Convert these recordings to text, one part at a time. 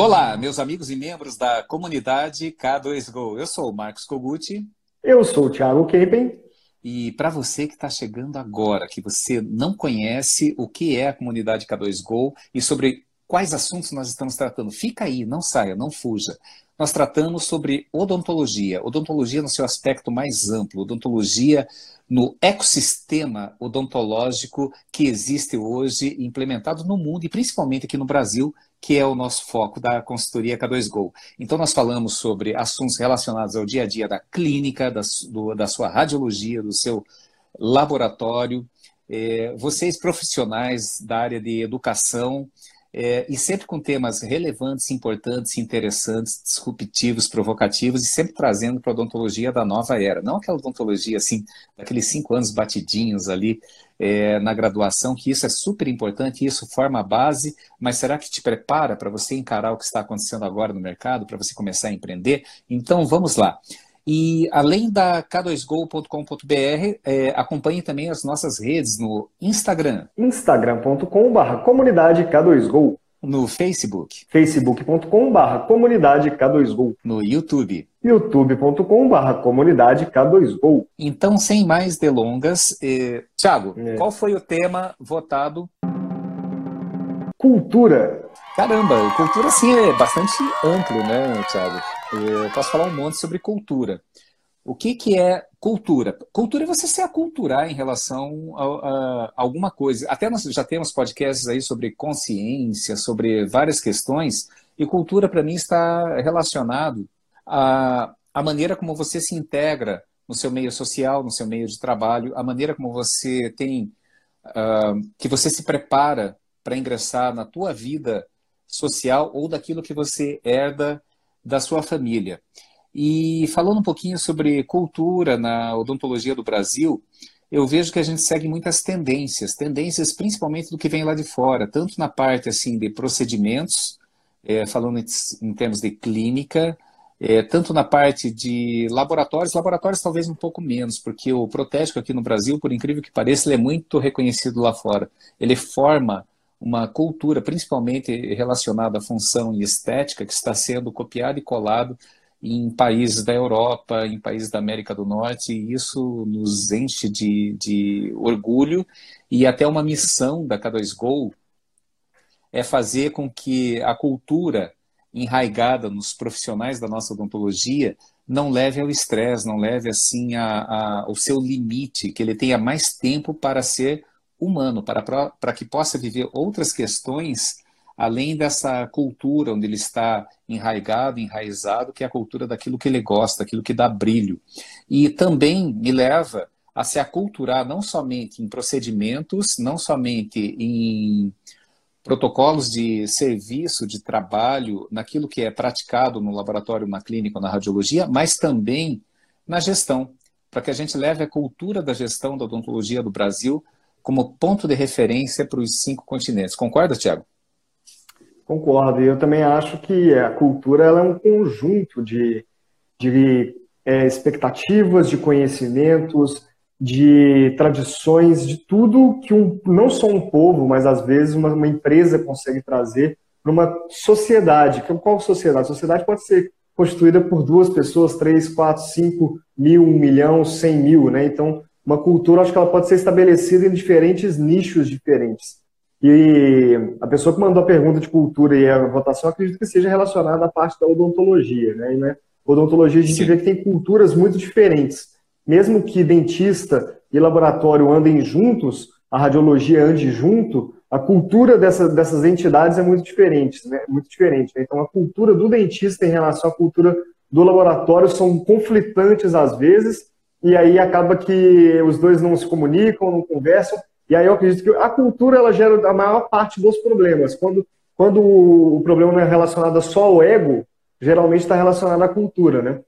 Olá, meus amigos e membros da comunidade K2Go. Eu sou o Marcos Koguchi. Eu sou o Thiago Kempen. E para você que está chegando agora, que você não conhece o que é a comunidade K2Go e sobre quais assuntos nós estamos tratando, fica aí, não saia, não fuja. Nós tratamos sobre odontologia, odontologia no seu aspecto mais amplo, odontologia no ecossistema odontológico que existe hoje, implementado no mundo e principalmente aqui no Brasil, que é o nosso foco da consultoria K2Go. Então, nós falamos sobre assuntos relacionados ao dia a dia da clínica, da, do, da sua radiologia, do seu laboratório. É, vocês, profissionais da área de educação, é, e sempre com temas relevantes, importantes, interessantes, disruptivos, provocativos, e sempre trazendo para a odontologia da nova era. Não aquela odontologia assim, daqueles cinco anos batidinhos ali é, na graduação, que isso é super importante, isso forma a base, mas será que te prepara para você encarar o que está acontecendo agora no mercado, para você começar a empreender? Então vamos lá. E além da k2go.com.br, é, acompanhe também as nossas redes no Instagram. instagram.com.br comunidade K2Go. No Facebook. facebook.com.br comunidade K2Go. No YouTube. youtube.com.br comunidade K2Go. Então, sem mais delongas, eh, Tiago, é. qual foi o tema votado? Cultura. Caramba, cultura sim é bastante amplo, né, Tiago? Eu posso falar um monte sobre cultura. O que, que é cultura? Cultura é você se aculturar em relação a, a, alguma coisa. Até nós já temos podcasts aí sobre consciência, sobre várias questões, e cultura para mim está relacionado à, à maneira como você se integra no seu meio social, no seu meio de trabalho, a maneira como você tem, uh, que você se prepara para ingressar na tua vida social ou daquilo que você herda da sua família. E falando um pouquinho sobre cultura na odontologia do Brasil, eu vejo que a gente segue muitas tendências, tendências principalmente do que vem lá de fora, tanto na parte assim de procedimentos, é, falando em, termos de clínica, é, tanto na parte de laboratórios, laboratórios talvez um pouco menos, porque o protético aqui no Brasil, por incrível que pareça, ele é muito reconhecido lá fora. Ele forma uma cultura, principalmente relacionada à função e estética, que está sendo copiado e colado em países da Europa, em países da América do Norte, e isso nos enche de, de orgulho. E até uma missão da K2Go é fazer com que a cultura enraigada nos profissionais da nossa odontologia não leve ao estresse, não leve assim a, a, ao seu limite, que ele tenha mais tempo para ser humano, para, para que possa viver outras questões além dessa cultura onde ele está enraigado, enraizado, que é a cultura daquilo que ele gosta, aquilo que dá brilho. E também me leva a se aculturar não somente em procedimentos, não somente em protocolos de serviço, de trabalho, naquilo que é praticado no laboratório, na clínica na radiologia, mas também na gestão, para que a gente leve a cultura da gestão da odontologia do Brasil como ponto de referência para os cinco continentes. Concorda, Tiago? Concordo. Eu também acho que a cultura é um conjunto de, de é, expectativas, de conhecimentos, de tradições, de tudo que um, não só um povo, mas às vezes uma, uma empresa consegue trazer para uma sociedade. Qual sociedade? A sociedade pode ser constituída por duas pessoas, três, quatro, cinco mil, um milhão, cem mil, né? Então, uma cultura, acho que ela pode ser estabelecida em diferentes nichos diferentes. E a pessoa que mandou a pergunta de cultura e a votação, acredito que seja relacionada à parte da odontologia, né? E, né? Odontologia, a gente Sim. vê que tem culturas muito diferentes. Mesmo que dentista e laboratório andem juntos, a radiologia ande junto, a cultura dessa, dessas entidades é muito diferente, né? Muito diferente. Né? Então, a cultura do dentista em relação à cultura do laboratório são conflitantes às vezes, e aí acaba que os dois não se comunicam, não conversam, e aí eu acredito que a cultura ela gera a maior parte dos problemas. Quando, quando o problema não é relacionado só ao ego, geralmente está relacionado à cultura, né?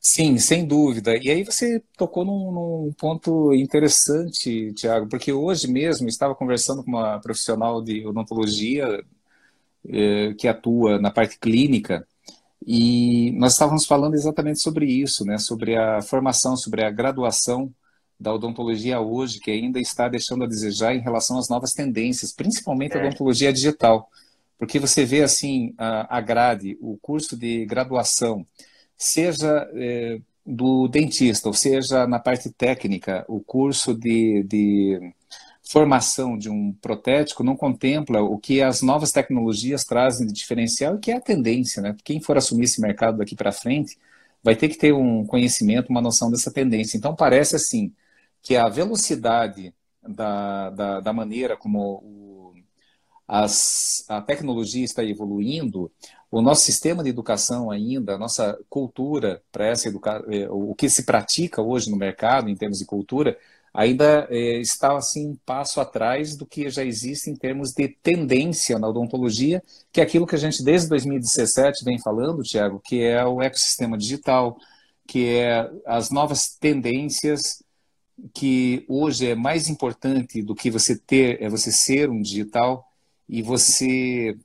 Sim, sem dúvida. E aí você tocou num, num, ponto interessante, Tiago, porque hoje mesmo estava conversando com uma profissional de odontologia eh, que atua na parte clínica e nós estávamos falando exatamente sobre isso, né? sobre a formação, sobre a graduação da odontologia hoje, que ainda está deixando a desejar em relação às novas tendências, principalmente a é. odontologia digital. porque você vê assim a, a grade, o curso de graduação, seja é, do dentista, ou seja na parte técnica, o curso de, de formação de um protético não contempla o que as novas tecnologias trazem de diferencial e que é a tendência, né? Quem for assumir esse mercado daqui para frente vai ter que ter um conhecimento, uma noção dessa tendência. Então parece assim que a velocidade da, da, da maneira como o, as, a tecnologia está evoluindo, o nosso sistema de educação ainda, a nossa cultura para essa educação, é, o que se pratica hoje no mercado em termos de cultura, ainda é, está assim um passo atrás do que já existe em termos de tendência na odontologia, que é aquilo que a gente desde 2017 vem falando, Tiago, que é o ecossistema digital, que é as novas tendências que hoje é mais importante do que você ter, é você ser um digital e você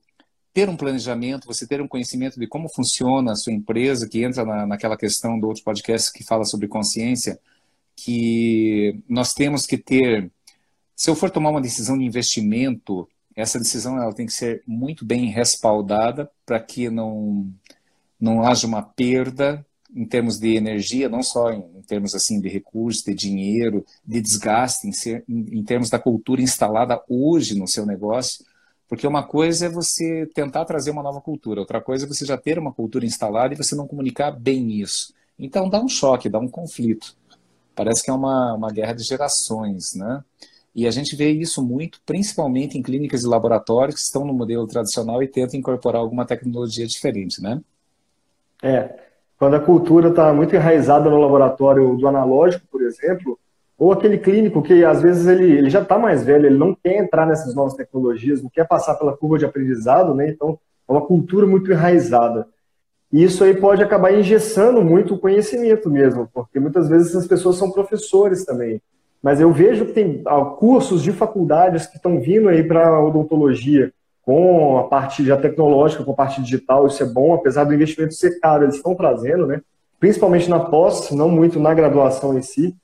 ter um planejamento, você ter um conhecimento de como funciona a sua empresa, que entra na, naquela questão do outro podcast que fala sobre consciência, que nós temos que ter, se eu for tomar uma decisão de investimento, essa decisão ela tem que ser muito bem respaldada para que não, não haja uma perda em termos de energia, não só em, termos assim de recursos, de dinheiro, de desgaste, em, ser, em, em termos da cultura instalada hoje no seu negócio, porque uma coisa é você tentar trazer uma nova cultura, outra coisa é você já ter uma cultura instalada e você não comunicar bem isso. Então dá um choque, dá um conflito. Parece que é uma, uma guerra de gerações, né? E a gente vê isso muito, principalmente em clínicas e laboratórios que estão no modelo tradicional e tentam incorporar alguma tecnologia diferente, né? É, quando a cultura está muito enraizada no laboratório do analógico, por exemplo, ou aquele clínico que às vezes ele, ele já está mais velho, ele não quer entrar nessas novas tecnologias, não quer passar pela curva de aprendizado, né? Então, é uma cultura muito enraizada. E isso aí pode acabar engessando muito o conhecimento mesmo, porque muitas vezes essas pessoas são professores também. Mas eu vejo que tem ah, cursos de faculdades que estão vindo aí para odontologia, com a parte já tecnológica, com a parte digital, isso é bom, apesar do investimento ser caro, eles estão trazendo, né? Principalmente na pós, não muito na graduação em si.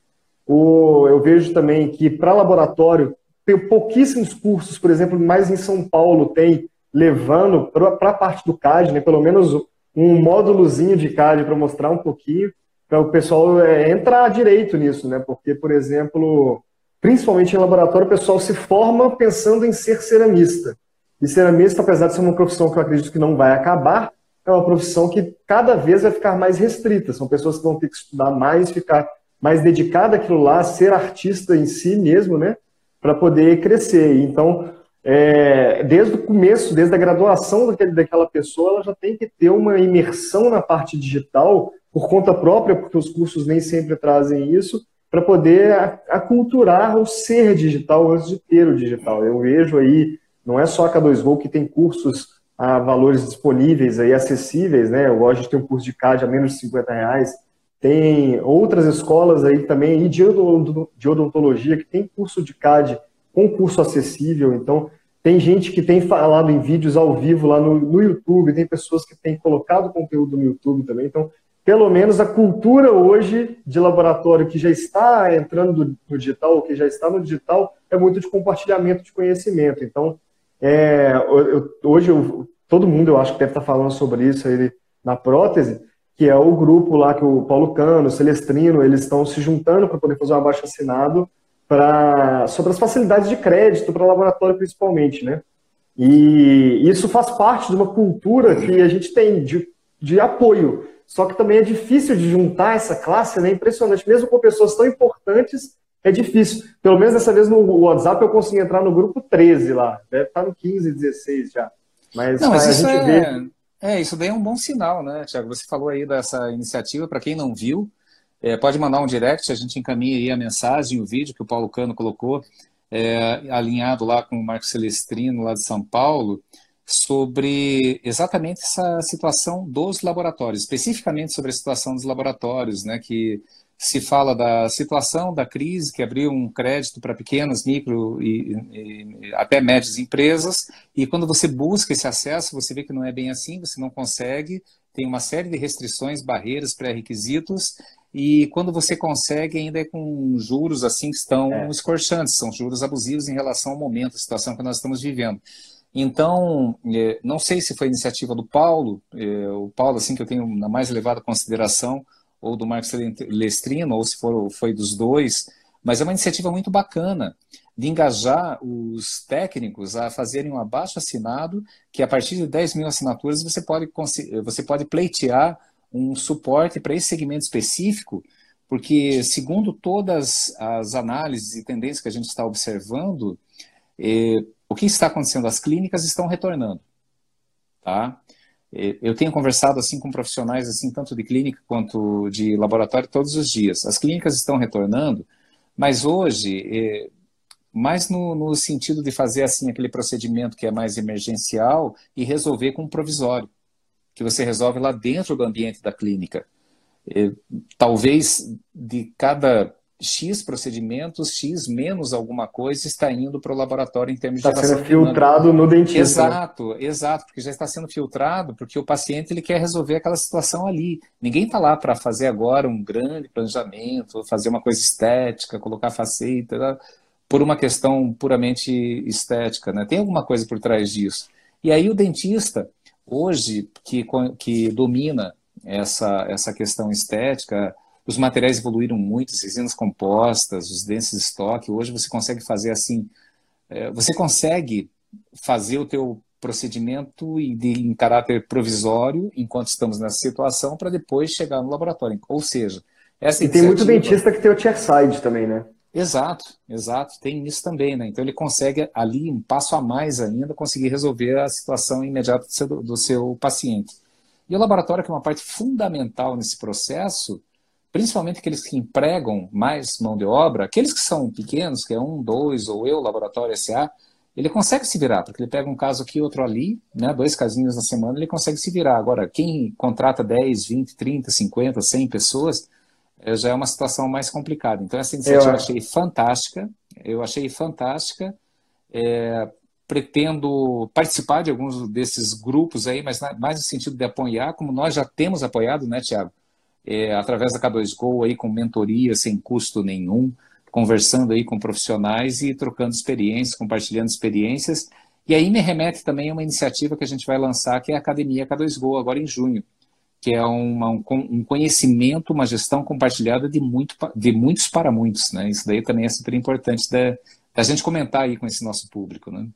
O, eu vejo também que para laboratório tem pouquíssimos cursos, por exemplo, mais em São Paulo tem levando para a parte do CAD, né? Pelo menos um módulozinho de CAD para mostrar um pouquinho, para o pessoal é, entrar direito nisso, né? Porque, por exemplo, principalmente em laboratório, o pessoal se forma pensando em ser ceramista. E ceramista, apesar de ser uma profissão que eu acredito que não vai acabar, é uma profissão que cada vez vai ficar mais restrita. São pessoas que vão ter que estudar mais, ficar mais dedicada àquilo lá, ser artista em si mesmo, né? Para poder crescer. Então, é, desde o começo, desde a graduação daquele, daquela pessoa, ela já tem que ter uma imersão na parte digital por conta própria, porque os cursos nem sempre trazem isso, para poder aculturar o ser digital antes de ter o digital. Eu vejo aí, não é só a K2Go que tem cursos a valores disponíveis aí, acessíveis, né? Hoje a gente tem um curso de CAD a menos de 50 reais, tem outras escolas aí também de odontologia que tem curso de CAD com curso acessível. Então, tem gente que tem falado em vídeos ao vivo lá no, no YouTube, tem pessoas que têm colocado conteúdo no YouTube também. Então, pelo menos a cultura hoje de laboratório que já está entrando no digital, que já está no digital, é muito de compartilhamento de conhecimento. Então, é, eu, hoje eu, todo mundo eu acho que deve estar falando sobre isso aí na prótese, que é o grupo lá que o Paulo Cano, o Celestrino, eles estão se juntando para poder fazer um abaixo assinado pra, sobre as facilidades de crédito para o laboratório principalmente, né? E isso faz parte de uma cultura que a gente tem de, de apoio. Só que também é difícil de juntar essa classe, né? Impressionante. Mesmo com pessoas tão importantes, é difícil. Pelo menos dessa vez no WhatsApp eu consegui entrar no grupo 13 lá. Deve estar no 15, 16 já. Mas, não, mas a gente é... vê. É, isso daí é um bom sinal, né, Tiago? Você falou aí dessa iniciativa, para quem não viu, é, pode mandar um direct, a gente encaminha aí a mensagem, o vídeo que o Paulo Cano colocou, é, alinhado lá com o Marco Celestrino, lá de São Paulo, sobre exatamente essa situação dos laboratórios, especificamente sobre a situação dos laboratórios, né, que se fala da situação da crise que abriu um crédito para pequenas, micro e, e, até médias empresas, e quando você busca esse acesso, você vê que não é bem assim, você não consegue, tem uma série de restrições, barreiras, pré-requisitos, e quando você consegue, ainda é com juros assim que estão é. escorchantes, são juros abusivos em relação ao momento, a situação que nós estamos vivendo. Então, é, não sei se foi iniciativa do Paulo, é, o Paulo, assim, que eu tenho na mais elevada consideração, ou do Marcos Lestrino, ou se for, foi dos dois, mas é uma iniciativa muito bacana de engajar os técnicos a fazerem um abaixo assinado, que a partir de 10 mil assinaturas você pode, você pode pleitear um suporte para esse segmento específico, porque segundo todas as análises e tendências que a gente está observando, eh, o que está acontecendo? As clínicas estão retornando, tá? Eh, eu tenho conversado assim com profissionais assim tanto de clínica quanto de laboratório todos os dias. As clínicas estão retornando, mas hoje eh, mais no, no, sentido de fazer assim aquele procedimento que é mais emergencial e resolver com um provisório, que você resolve lá dentro do ambiente da clínica. Talvez de cada X procedimentos, X menos alguma coisa está indo para o laboratório em termos está de... Está sendo filtrado no dentista. Exato, exato, porque já está sendo filtrado, porque o paciente ele quer resolver aquela situação ali. Ninguém está lá para fazer agora um grande planejamento, fazer uma coisa estética, colocar faceta por uma questão puramente estética, né? Tem alguma coisa por trás disso. E aí o dentista, hoje, que, que domina essa, essa questão estética, os materiais evoluíram muito, as resinas compostas, os dentes de estoque, hoje você consegue fazer assim, é, você consegue fazer o teu procedimento em caráter provisório, enquanto estamos nessa situação, para depois chegar no laboratório. Ou seja, essa E tem muito dentista que tem o chairside também, né? Exato, exato, tem isso também, né? Então ele consegue ali um passo a mais ainda conseguir resolver a situação imediata do seu, do seu paciente. E o laboratório, que é uma parte fundamental nesse processo, principalmente aqueles que empregam mais mão de obra, aqueles que são pequenos, que é um, dois, ou eu, laboratório SA, ele consegue se virar, porque ele pega um caso aqui, outro ali, né, dois casinhos na semana, ele consegue se virar. Agora, quem contrata 10, 20, 30, 50, 100 pessoas, já é uma situação mais complicada. Então, essa iniciativa eu achei fantástica, eu achei fantástica. É, pretendo participar de alguns desses grupos aí, mas mais no sentido de apoiar, como nós já temos apoiado, né, Tiago? É, através da K2Go, aí, com mentoria sem custo nenhum, conversando aí com profissionais e trocando experiências, compartilhando experiências. E aí me remete também a uma iniciativa que a gente vai lançar, que é a Academia K2Go, agora em junho que é uma, um conhecimento, uma gestão compartilhada de, muito, de muitos para muitos. Né? Isso daí também é super importante da, da gente comentar aí com esse nosso público. Né?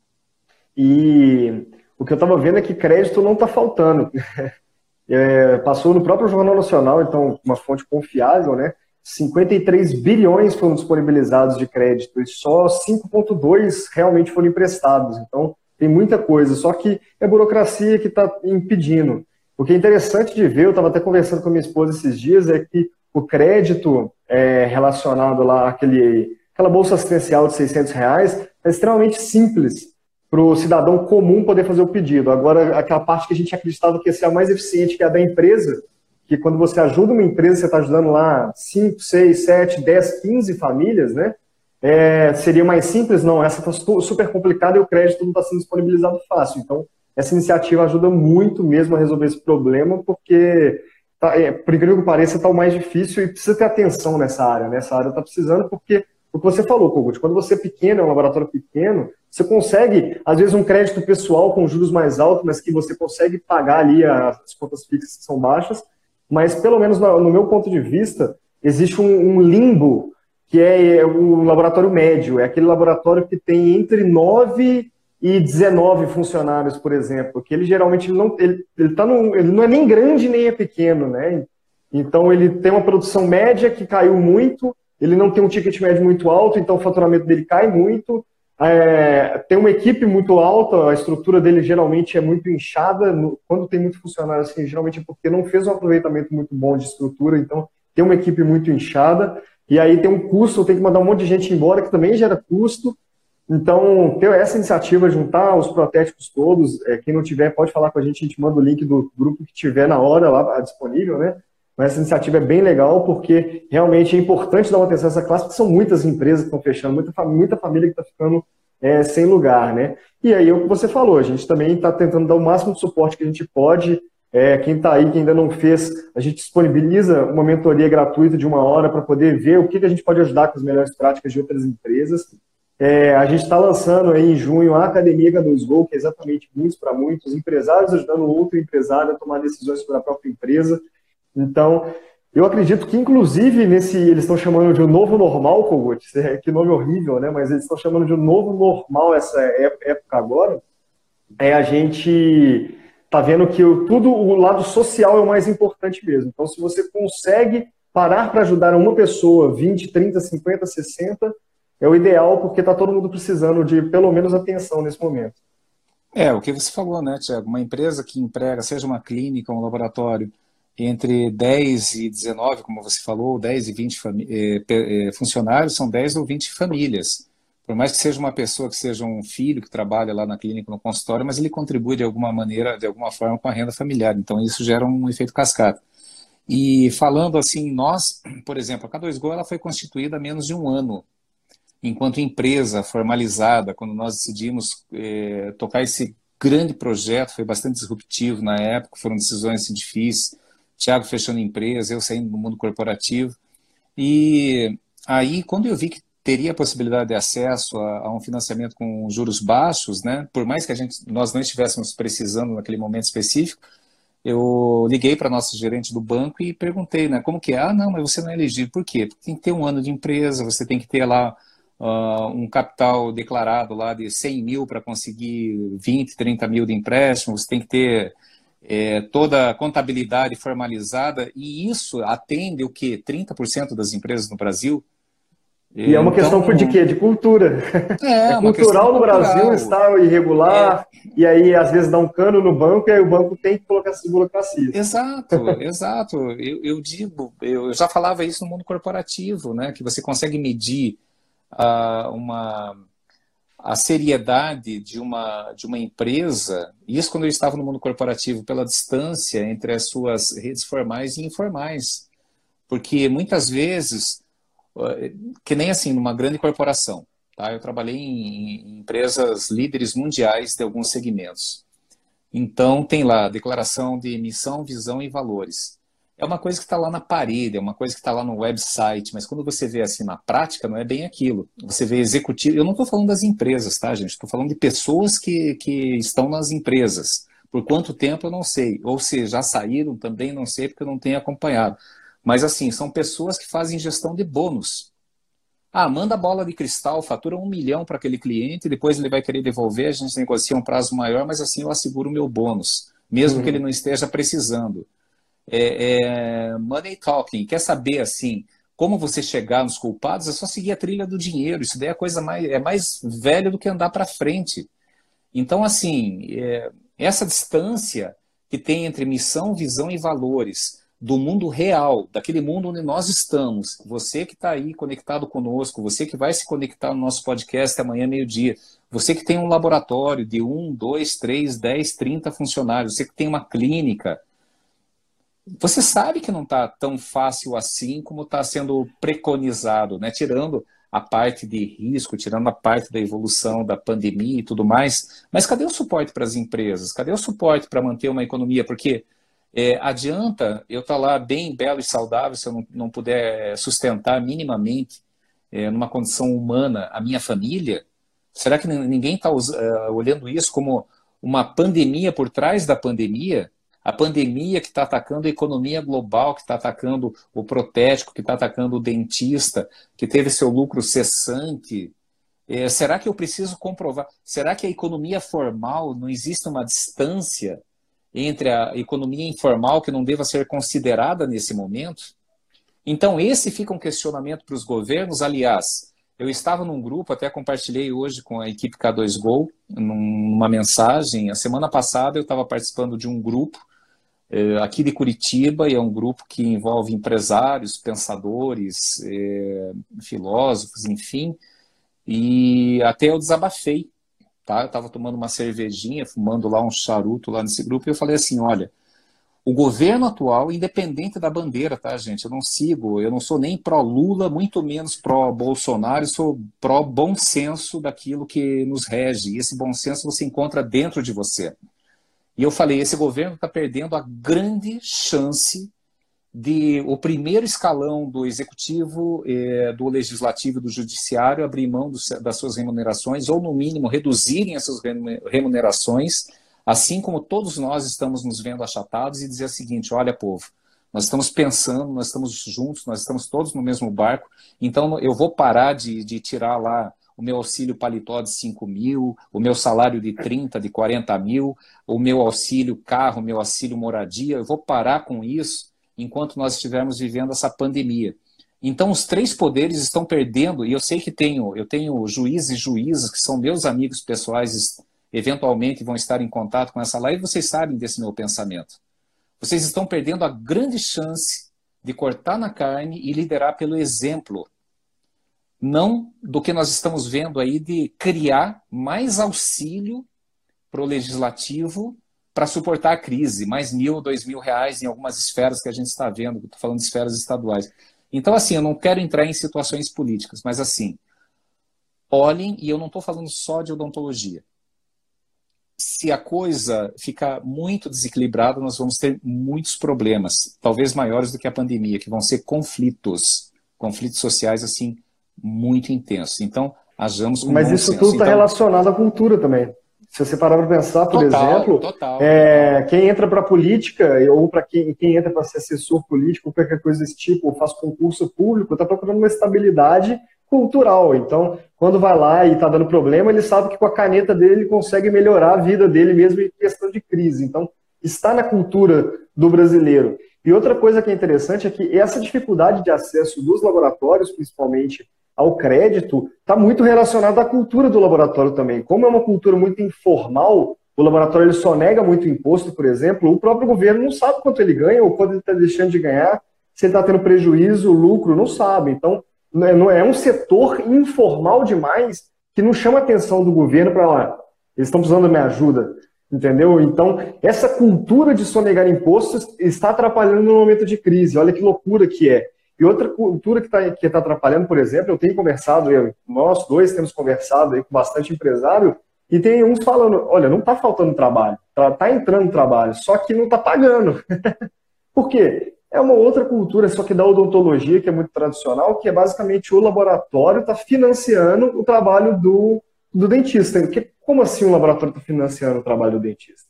E o que eu estava vendo é que crédito não está faltando. É, passou no próprio Jornal Nacional, então uma fonte confiável, né? 53 bilhões foram disponibilizados de crédito e só 5,2 realmente foram emprestados. Então tem muita coisa, só que é burocracia que está impedindo. O que é interessante de ver, eu estava até conversando com a minha esposa esses dias, é que o crédito é, relacionado lá àquele, àquela bolsa assistencial de 600 reais é extremamente simples para o cidadão comum poder fazer o pedido. Agora, aquela parte que a gente acreditava que ia ser a mais eficiente, que é a da empresa, que quando você ajuda uma empresa, você está ajudando lá 5, 6, 7, 10, 15 famílias, né? É, seria mais simples? Não, essa está super complicada e o crédito não está sendo disponibilizado fácil. Então, essa iniciativa ajuda muito mesmo a resolver esse problema, porque, tá, é, por incrível que pareça, está o mais difícil e precisa ter atenção nessa área. Nessa né? área está precisando, porque o que você falou, Kogut, quando você é pequeno, é um laboratório pequeno, você consegue, às vezes, um crédito pessoal com juros mais altos, mas que você consegue pagar ali as contas fixas que são baixas, mas pelo menos no meu ponto de vista, existe um, um limbo que é o laboratório médio, é aquele laboratório que tem entre 9 e 19 funcionários, por exemplo, que ele geralmente não ele, ele, tá num, ele não é nem grande nem é pequeno, né? Então ele tem uma produção média que caiu muito, ele não tem um ticket médio muito alto, então o faturamento dele cai muito. É, tem uma equipe muito alta, a estrutura dele geralmente é muito inchada. No, quando tem muito funcionário assim, geralmente é porque não fez um aproveitamento muito bom de estrutura, então tem uma equipe muito inchada. E aí tem um custo, tem que mandar um monte de gente embora, que também gera custo. Então, ter essa iniciativa, juntar os protéticos todos, é, quem não tiver pode falar com a gente, a gente manda o link do grupo que tiver na hora lá disponível, né? Mas essa iniciativa é bem legal porque realmente é importante dar uma atenção a essa classe, porque são muitas empresas que estão fechando, muita, muita família que está ficando é, sem lugar, né? E aí o que você falou, a gente também está tentando dar o máximo de suporte que a gente pode. É, quem está aí, que ainda não fez, a gente disponibiliza uma mentoria gratuita de uma hora para poder ver o que, que a gente pode ajudar com as melhores práticas de outras empresas. É, a gente está lançando aí em junho a Academia H2Go, que é exatamente muitos para muitos, empresários ajudando outro empresário a tomar decisões sobre a própria empresa. Então, eu acredito que, inclusive, nesse. Eles estão chamando de um novo normal, Kogut, é, que nome horrível, né? Mas eles estão chamando de um novo normal essa época agora. É a gente tá vendo que tudo o lado social é o mais importante mesmo. Então, se você consegue parar para ajudar uma pessoa, 20, 30, 50, 60, é o ideal, porque está todo mundo precisando de pelo menos atenção nesse momento. É, o que você falou, né, Tiago? Uma empresa que emprega, seja uma clínica, um laboratório, entre 10 e 19, como você falou, 10 e 20 eh, eh, funcionários, são 10 ou 20 famílias. Por mais que seja uma pessoa que seja um filho que trabalha lá na clínica, no consultório, mas ele contribui de alguma maneira, de alguma forma, com a renda familiar. Então, isso gera um efeito cascata. E falando assim, nós, por exemplo, a K2Go ela foi constituída há menos de um ano. Enquanto empresa formalizada, quando nós decidimos eh, tocar esse grande projeto, foi bastante disruptivo na época, foram decisões assim, difíceis, Tiago fechando empresa, eu saindo do mundo corporativo. E aí, quando eu vi que teria a possibilidade de acesso a, a, um financiamento com juros baixos, né? Por mais que a gente, nós não estivéssemos precisando naquele momento específico, eu liguei para nosso gerente do banco e perguntei, né? Como que é? Ah, não, mas você não é elegível. Por quê? Porque tem que ter um ano de empresa, você tem que ter lá uh, um capital declarado lá de 100 mil para conseguir 20, 30 mil de empréstimo, você tem que ter é, toda a contabilidade formalizada, e isso atende o que? 30% das empresas no Brasil? E é uma então, questão de quê? De cultura. É, é cultural no Brasil está irregular, é, e aí às vezes dá um cano no banco, e aí o banco tem que colocar essa burocracia. Exato, exato. Eu, eu digo, eu já falava isso no mundo corporativo, né? Que você consegue medir uh, uma a seriedade de uma, de uma empresa, isso quando eu estava no mundo corporativo, pela distância entre as suas redes formais e informais. Porque muitas vezes, que nem assim, numa grande corporação, tá? eu trabalhei em, empresas líderes mundiais de alguns segmentos. Então, tem lá a declaração de missão, visão e valores é uma coisa que está lá na parede, é uma coisa que está lá no website, mas quando você vê assim na prática, não é bem aquilo. Você vê executivo. Eu não estou falando das empresas, tá, gente? Estou falando de pessoas que, que estão nas empresas. Por quanto tempo eu não sei. Ou se já saíram também não sei, porque eu não tenho acompanhado. Mas assim, são pessoas que fazem gestão de bônus. Ah, manda bola de cristal, fatura um milhão para aquele cliente, depois ele vai querer devolver, a gente negocia um prazo maior, mas assim eu asseguro o meu bônus, mesmo uhum. que ele não esteja precisando é, é, money talking, quer saber assim como você chegar nos culpados, é só seguir a trilha do dinheiro. Isso daí é coisa mais é mais velho do que andar para frente. Então, assim, é, essa distância que tem entre missão, visão e valores do mundo real, daquele mundo onde nós estamos, você que está aí conectado conosco, você que vai se conectar no nosso podcast amanhã meio-dia, você que tem um laboratório de um, dois, três, dez, trinta funcionários, você que tem uma clínica, você sabe que não está tão fácil assim como está sendo preconizado, né? tirando a parte de risco, tirando a parte da evolução da pandemia e tudo mais. Mas cadê o suporte para as empresas? Cadê o suporte para manter uma economia? Porque é, adianta eu estar tá lá bem belo e saudável se eu não, não puder sustentar minimamente, é, numa condição humana, a minha família? Será que ninguém está uh, é, olhando isso como uma pandemia por trás da pandemia? A pandemia que está atacando a economia global, que está atacando o protético, que está atacando o dentista, que teve seu lucro cessante. É, será que eu preciso comprovar? Será que a economia formal não existe uma distância entre a economia informal que não deva ser considerada nesse momento? Então, esse fica um questionamento para os governos. Aliás, eu estava num grupo, até compartilhei hoje com a equipe K2Go, numa mensagem. A semana passada eu estava participando de um grupo aqui de Curitiba e é um grupo que envolve empresários, pensadores, é, filósofos, enfim, e até eu desabafei, tá? Eu estava tomando uma cervejinha, fumando lá um charuto lá nesse grupo e eu falei assim, olha, o governo atual, independente da bandeira, tá, gente? Eu não sigo, eu não sou nem pró-Lula, muito menos pró-Bolsonaro, sou pró-bom senso daquilo que nos rege. E esse bom senso você encontra dentro de você. E eu falei: esse governo está perdendo a grande chance de o primeiro escalão do executivo, eh, do legislativo e do judiciário abrir mão das suas remunerações, ou no mínimo reduzirem essas remunerações, assim como todos nós estamos nos vendo achatados, e dizer o seguinte: olha, povo, nós estamos pensando, nós estamos juntos, nós estamos todos no mesmo barco, então eu vou parar de, de tirar lá o meu auxílio paletó de 5 mil, o meu salário de 30, de 40 mil, o meu auxílio carro, o meu auxílio moradia, eu vou parar com isso enquanto nós estivermos vivendo essa pandemia. Então, os três poderes estão perdendo, e eu sei que tenho, eu tenho juízes e juízas que são meus amigos pessoais, eventualmente vão estar em contato com essa live, vocês sabem desse meu pensamento. Vocês estão perdendo a grande chance de cortar na carne e liderar pelo exemplo. Não do que nós estamos vendo aí de criar mais auxílio para o legislativo para suportar a crise, mais mil, dois mil reais em algumas esferas que a gente está vendo, estou falando de esferas estaduais. Então, assim, eu não quero entrar em situações políticas, mas assim, olhem, e eu não estou falando só de odontologia. Se a coisa ficar muito desequilibrada, nós vamos ter muitos problemas, talvez maiores do que a pandemia, que vão ser conflitos, conflitos sociais, assim, muito intensos. Então, hajamos com Mas isso senso. tudo está então, relacionado à cultura também. Se você parar para pensar, por total, exemplo, total, é, total. quem entra para a política, ou para quem, quem entra para ser assessor político, ou qualquer coisa desse tipo, ou faz concurso público, está procurando uma estabilidade cultural. Então, quando vai lá e está dando problema, ele sabe que com a caneta dele ele consegue melhorar a vida dele mesmo em questão de crise. Então, está na cultura do brasileiro. E outra coisa que é interessante é que essa dificuldade de acesso dos laboratórios, principalmente ao crédito está muito relacionado à cultura do laboratório também. Como é uma cultura muito informal, o laboratório ele só nega muito imposto, por exemplo, o próprio governo não sabe quanto ele ganha ou quanto ele está deixando de ganhar, se ele está tendo prejuízo, lucro, não sabe. Então, não é, é um setor informal demais que não chama a atenção do governo para lá. Eles estão precisando da minha ajuda, entendeu? Então, essa cultura de sonegar impostos está atrapalhando no momento de crise. Olha que loucura que é. E outra cultura que está que tá atrapalhando, por exemplo, eu tenho conversado, eu, nós dois temos conversado aí com bastante empresário, e tem uns falando, olha, não está faltando trabalho, está tá entrando trabalho, só que não está pagando. por quê? É uma outra cultura, só que da odontologia, que é muito tradicional, que é basicamente o laboratório está financiando o trabalho do, do dentista. Como assim o laboratório está financiando o trabalho do dentista?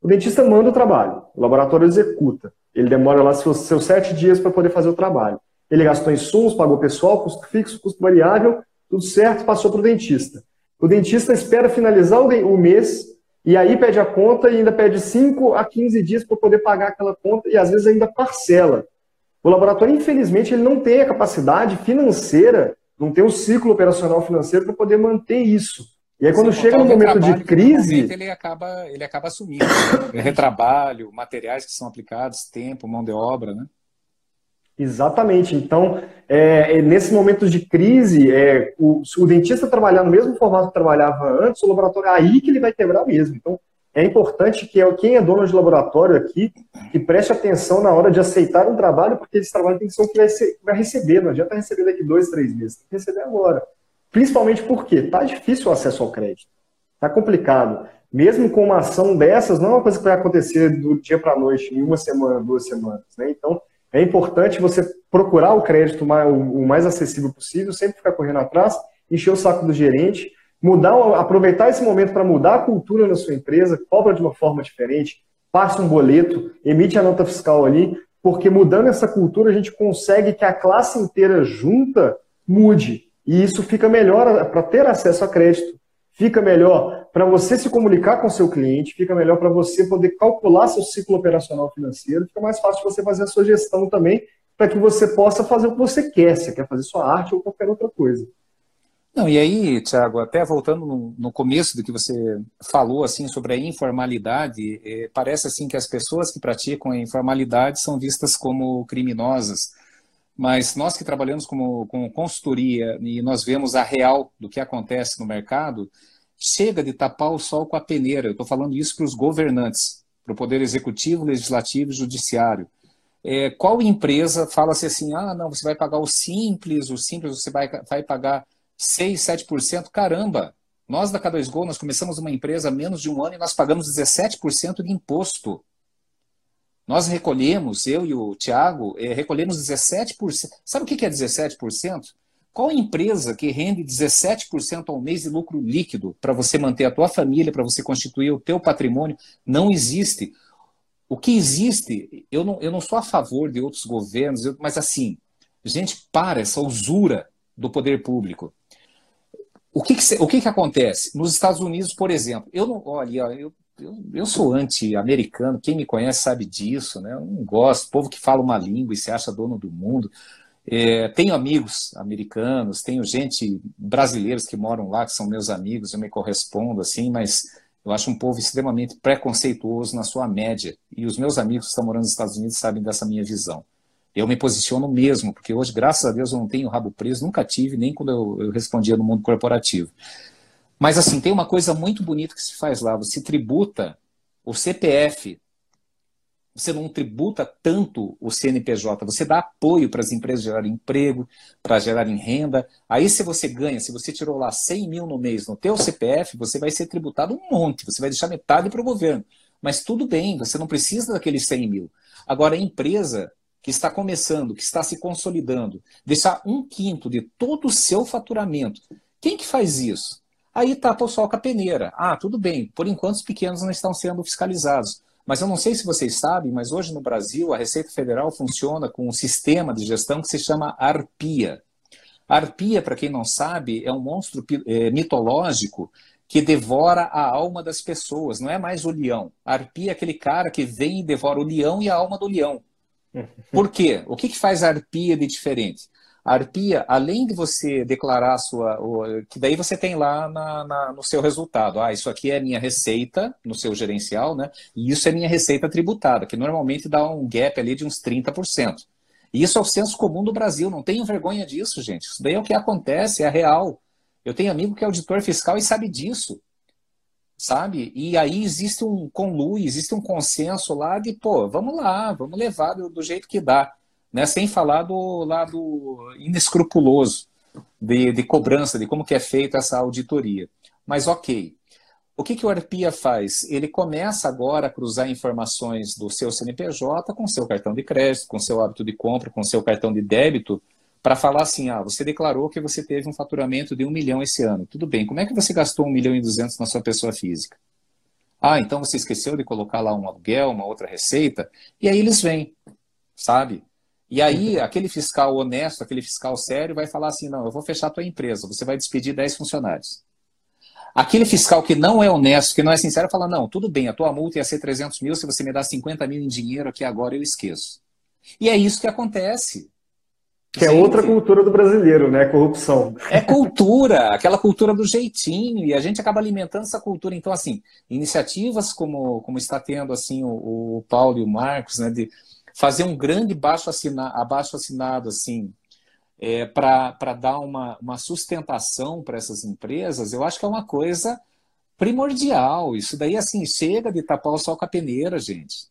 O dentista manda o trabalho, o laboratório executa. Ele demora lá seus, seus sete dias para poder fazer o trabalho. Ele gastou insumos, pagou pessoal, custo fixo, custo variável, tudo certo, passou para o dentista. O dentista espera finalizar o mês e aí pede a conta e ainda pede 5 a 15 dias para poder pagar aquela conta e às vezes ainda parcela. O laboratório, infelizmente, ele não tem a capacidade financeira, não tem o ciclo operacional financeiro para poder manter isso. E aí, quando Sim, chega no momento de crise. Ele acaba, ele acaba assumindo. Né? Retrabalho, materiais que são aplicados, tempo, mão de obra, né? Exatamente. Então, é, é, nesse momento de crise, é, o, o dentista trabalhar no mesmo formato que trabalhava antes, o laboratório é aí que ele vai quebrar mesmo. Então, é importante que quem é dono de laboratório aqui, que preste atenção na hora de aceitar um trabalho, porque esse trabalho tem que ser o que vai, ser, vai receber. Não adianta receber daqui dois, três meses. Tem que receber agora. Principalmente porque está difícil o acesso ao crédito. Está complicado. Mesmo com uma ação dessas, não é uma coisa que vai acontecer do dia para a noite, em uma semana, duas semanas. Né? Então, é importante você procurar o crédito o mais acessível possível, sempre ficar correndo atrás, encher o saco do gerente, mudar, aproveitar esse momento para mudar a cultura na sua empresa, cobra de uma forma diferente, passa um boleto, emite a nota fiscal ali, porque mudando essa cultura a gente consegue que a classe inteira junta mude. E isso fica melhor para ter acesso a crédito fica melhor para você se comunicar com seu cliente, fica melhor para você poder calcular seu ciclo operacional financeiro, fica mais fácil você fazer a sua gestão também, para que você possa fazer o que você quer, se quer fazer sua arte ou qualquer outra coisa. Não, e aí, Tiago, até voltando no, no, começo do que você falou assim sobre a informalidade, é, parece assim que as pessoas que praticam a informalidade são vistas como criminosas, mas nós que trabalhamos como, com consultoria e nós vemos a real do que acontece no mercado, chega de tapar o sol com a peneira. Eu estou falando isso para os governantes, para o Poder Executivo, Legislativo e Judiciário. É, qual empresa fala-se assim, ah, não, você vai pagar o simples, o simples você vai, vai pagar 6, 7%? Caramba! Nós da K2Go, nós começamos uma empresa há menos de um ano e nós pagamos 17% de imposto. Nós recolhemos, eu e o Tiago, é, recolhemos 17%. Sabe o que é 17%? Qual empresa que rende 17% ao mês de lucro líquido para você manter a tua família, para você constituir o teu patrimônio? Não existe. O que existe, eu não, eu não sou a favor de outros governos, mas assim, gente, para essa usura do poder público. O que, que, o que, que acontece? Nos Estados Unidos, por exemplo, eu não. Olha, eu, eu, eu sou anti-americano, quem me conhece sabe disso, né? Eu não gosto, povo que fala uma língua e se acha dono do mundo. É, tenho amigos americanos, tenho gente brasileiros que moram lá, que são meus amigos, eu me correspondo assim, mas eu acho um povo extremamente preconceituoso na sua média. E os meus amigos que estão morando nos Estados Unidos sabem dessa minha visão. Eu me posiciono mesmo, porque hoje, graças a Deus, eu não tenho rabo preso, nunca tive, nem quando eu, eu respondia no mundo corporativo. Mas, assim, tem uma coisa muito bonita que se faz lá: você tributa o CPF, você não tributa tanto o CNPJ, você dá apoio para as empresas gerarem emprego, para gerarem renda. Aí, se você ganha, se você tirou lá 100 mil no mês no teu CPF, você vai ser tributado um monte, você vai deixar metade para o governo. Mas tudo bem, você não precisa daqueles 100 mil. Agora, a empresa que está começando, que está se consolidando, deixar um quinto de todo o seu faturamento. Quem que faz isso? Aí tapa o sol com a peneira. Ah, tudo bem, por enquanto os pequenos não estão sendo fiscalizados. Mas eu não sei se vocês sabem, mas hoje no Brasil a Receita Federal funciona com um sistema de gestão que se chama ARPIA. A arpia, para quem não sabe, é um monstro é, mitológico que devora a alma das pessoas, não é mais o leão. A arpia é aquele cara que vem e devora o leão e a alma do leão. Por quê? O que, que faz a arpia de diferente? A arpia, além de você declarar a sua. que daí você tem lá na, na, no seu resultado. Ah, isso aqui é minha receita no seu gerencial, né? E isso é minha receita tributada, que normalmente dá um gap ali de uns 30%. E isso é o senso comum do Brasil. Não tenho vergonha disso, gente. Isso daí é o que acontece, é real. Eu tenho amigo que é auditor fiscal e sabe disso sabe? E aí existe um conluio, existe um consenso lá de, pô, vamos lá, vamos levar do, do jeito que dá, né? Sem falar do lado inescrupuloso de, de cobrança, de como que é feita essa auditoria. Mas ok. O que, que o Arpia faz? Ele começa agora a cruzar informações do seu CNPJ com seu cartão de crédito, com seu hábito de compra, com seu cartão de débito, para falar assim, ah, você declarou que você teve um faturamento de um milhão esse ano. Tudo bem, como é que você gastou um milhão e duzentos na sua pessoa física? Ah, então você esqueceu de colocar lá um aluguel, uma outra receita, e aí eles vêm, sabe? E aí, aquele fiscal honesto, aquele fiscal sério, vai falar assim: não, eu vou fechar a tua empresa, você vai despedir 10 funcionários. Aquele fiscal que não é honesto, que não é sincero, fala: não, tudo bem, a tua multa ia ser 300 mil, se você me dá 50 mil em dinheiro aqui agora, eu esqueço. E é isso que acontece. Que é outra cultura do brasileiro, né? Corrupção. É cultura, aquela cultura do jeitinho, e a gente acaba alimentando essa cultura. Então, assim, iniciativas como, como está tendo assim o, o Paulo e o Marcos, né, de fazer um grande baixo assinado, abaixo assinado assim, é, para dar uma, uma sustentação para essas empresas, eu acho que é uma coisa primordial. Isso daí, assim, chega de tapar o sol com a peneira, gente.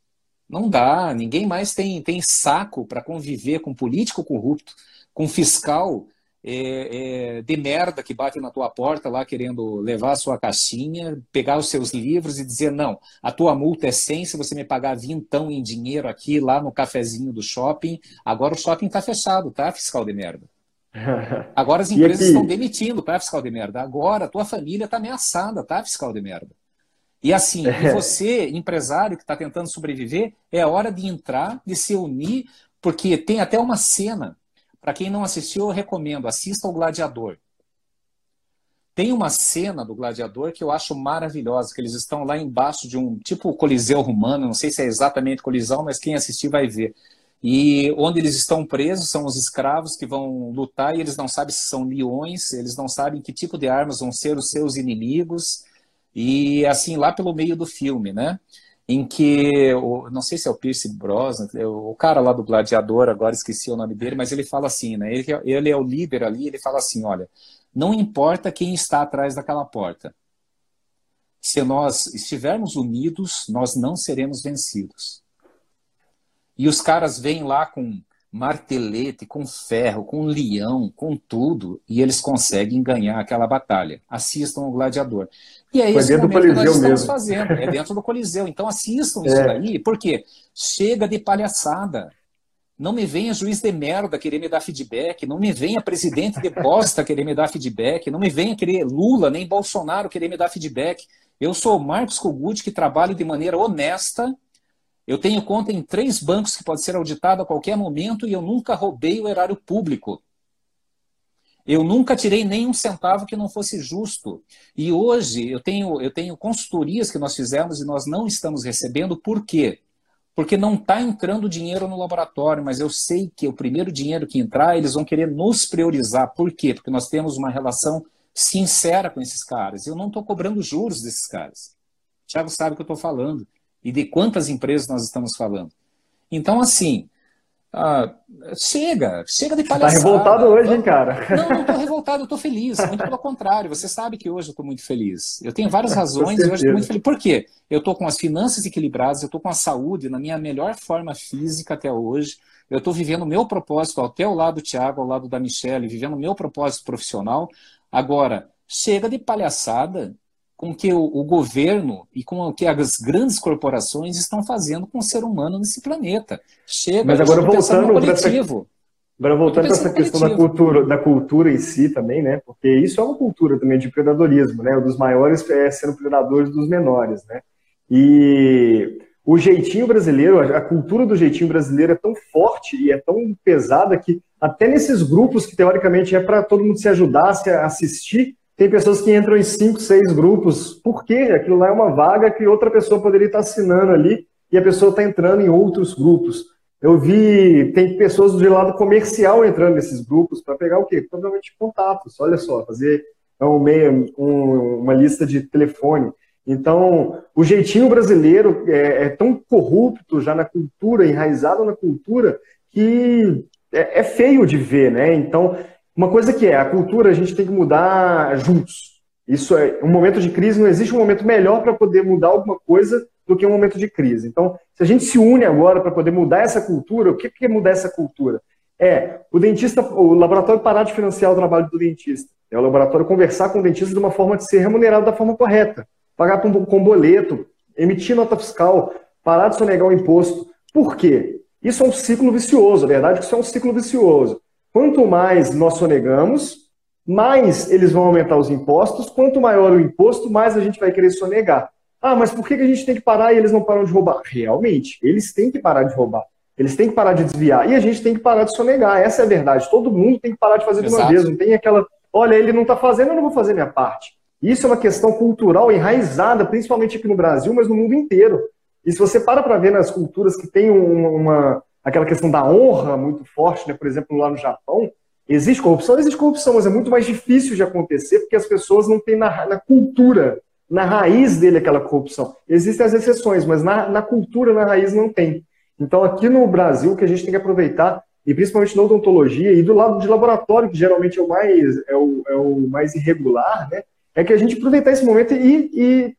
Não dá, ninguém mais tem, tem saco para conviver com político corrupto, com fiscal é, é, de merda que bate na tua porta lá querendo levar a sua caixinha, pegar os seus livros e dizer: não, a tua multa é 100 se você me pagar vintão em dinheiro aqui lá no cafezinho do shopping. Agora o shopping está fechado, tá, fiscal de merda? Agora as empresas estão demitindo, tá, fiscal de merda? Agora a tua família está ameaçada, tá, fiscal de merda? E assim, é. você, empresário que está tentando sobreviver, é hora de entrar, de se unir, porque tem até uma cena. Para quem não assistiu, eu recomendo, assista ao Gladiador. Tem uma cena do Gladiador que eu acho maravilhosa, que eles estão lá embaixo de um tipo coliseu romano, não sei se é exatamente colisão, mas quem assistir vai ver. E onde eles estão presos são os escravos que vão lutar e eles não sabem se são leões, eles não sabem que tipo de armas vão ser os seus inimigos. E assim, lá pelo meio do filme, né? Em que, não sei se é o Pierce Brosnan, é o cara lá do Gladiador, agora esqueci o nome dele, mas ele fala assim, né? Ele, ele é o líder ali, ele fala assim: olha, não importa quem está atrás daquela porta. Se nós estivermos unidos, nós não seremos vencidos. E os caras vêm lá com martelete, com ferro, com leão, com tudo, e eles conseguem ganhar aquela batalha. Assistam o Gladiador. E é esse momento que nós estamos mesmo. fazendo, é dentro do Coliseu. Então assistam é. isso daí, porque chega de palhaçada. Não me venha juiz de merda querer me dar feedback, não me venha presidente de bosta querer me dar feedback, não me venha querer Lula nem Bolsonaro querer me dar feedback. Eu sou Marcos Kogut, que trabalho de maneira honesta. Eu tenho conta em três bancos que pode ser auditado a qualquer momento e eu nunca roubei o erário público. Eu nunca tirei nem um centavo que não fosse justo. E hoje eu tenho, eu tenho consultorias que nós fizemos e nós não estamos recebendo. Por quê? Porque não está entrando dinheiro no laboratório, mas eu sei que o primeiro dinheiro que entrar, eles vão querer nos priorizar. Por quê? Porque nós temos uma relação sincera com esses caras. Eu não estou cobrando juros desses caras. O Thiago sabe o que eu estou falando. E de quantas empresas nós estamos falando. Então, assim, ah, chega, chega de palhaçada. Tá revoltado hoje, hein, cara? Não, não tô revoltado, eu tô feliz. Muito pelo contrário, você sabe que hoje eu tô muito feliz. Eu tenho várias razões e hoje eu tô muito feliz. Por quê? Eu tô com as finanças equilibradas, eu tô com a saúde na minha melhor forma física até hoje. Eu estou vivendo o meu propósito até o lado do Tiago, ao lado da Michelle, vivendo o meu propósito profissional. Agora, chega de palhaçada com que o, o, governo e com o que as grandes corporações estão fazendo com o ser humano nesse planeta. Chega, Mas agora voltando para essa, agora voltando para essa questão da cultura, da cultura em si também, né? Porque isso é uma cultura também de predadorismo, né? O dos maiores é sendo predadores dos menores, né? E o jeitinho brasileiro, a cultura do jeitinho brasileiro é tão forte e é tão pesada que até nesses grupos que teoricamente é para todo mundo se ajudar, se assistir, tem pessoas que entram em cinco, seis grupos. Por quê? Aquilo lá é uma vaga que outra pessoa poderia estar assinando ali e a pessoa está entrando em outros grupos. Eu vi, tem pessoas do lado comercial entrando nesses grupos para pegar o quê? Provavelmente contatos. Olha só, fazer um meio, um, uma lista de telefone. Então, o jeitinho brasileiro é, é, tão corrupto já na cultura, enraizado na cultura, que é, é feio de ver, né? Então, uma coisa que é, a cultura a gente tem que mudar juntos. Isso é, um momento de crise não existe um momento melhor para poder mudar alguma coisa do que um momento de crise. Então, se a gente se une agora para poder mudar essa cultura, o que é mudar essa cultura? É o dentista, o laboratório parar de financiar o trabalho do dentista. É o laboratório conversar com o dentista de uma forma de ser remunerado da forma correta. Pagar com, boleto, emitir nota fiscal, parar de sonegar o imposto. Por quê? Isso é um ciclo vicioso. A verdade é que isso é um ciclo vicioso. Quanto mais nós sonegamos, mais eles vão aumentar os impostos. Quanto maior o imposto, mais a gente vai querer sonegar. Ah, mas por que a gente tem que parar e eles não param de roubar? Realmente, eles têm que parar de roubar. Eles têm que parar de desviar. E a gente tem que parar de sonegar. Essa é a verdade. Todo mundo tem que parar de fazer de uma vez. Não tem aquela, olha, ele não está fazendo, eu não vou fazer minha parte. Isso é uma questão cultural enraizada, principalmente aqui no Brasil, mas no mundo inteiro. E se você para para ver nas culturas que têm uma, aquela questão da honra muito forte, né? por exemplo, lá no Japão, existe corrupção? Existe corrupção, mas é muito mais difícil de acontecer porque as pessoas não têm na, na cultura, na raiz dele aquela corrupção. Existem as exceções, mas na, na cultura, na raiz, não tem. Então, aqui no Brasil, o que a gente tem que aproveitar, e principalmente na odontologia, e do lado de laboratório, que geralmente é o mais, é o, é o mais irregular, né? é que a gente aproveitar esse momento e, e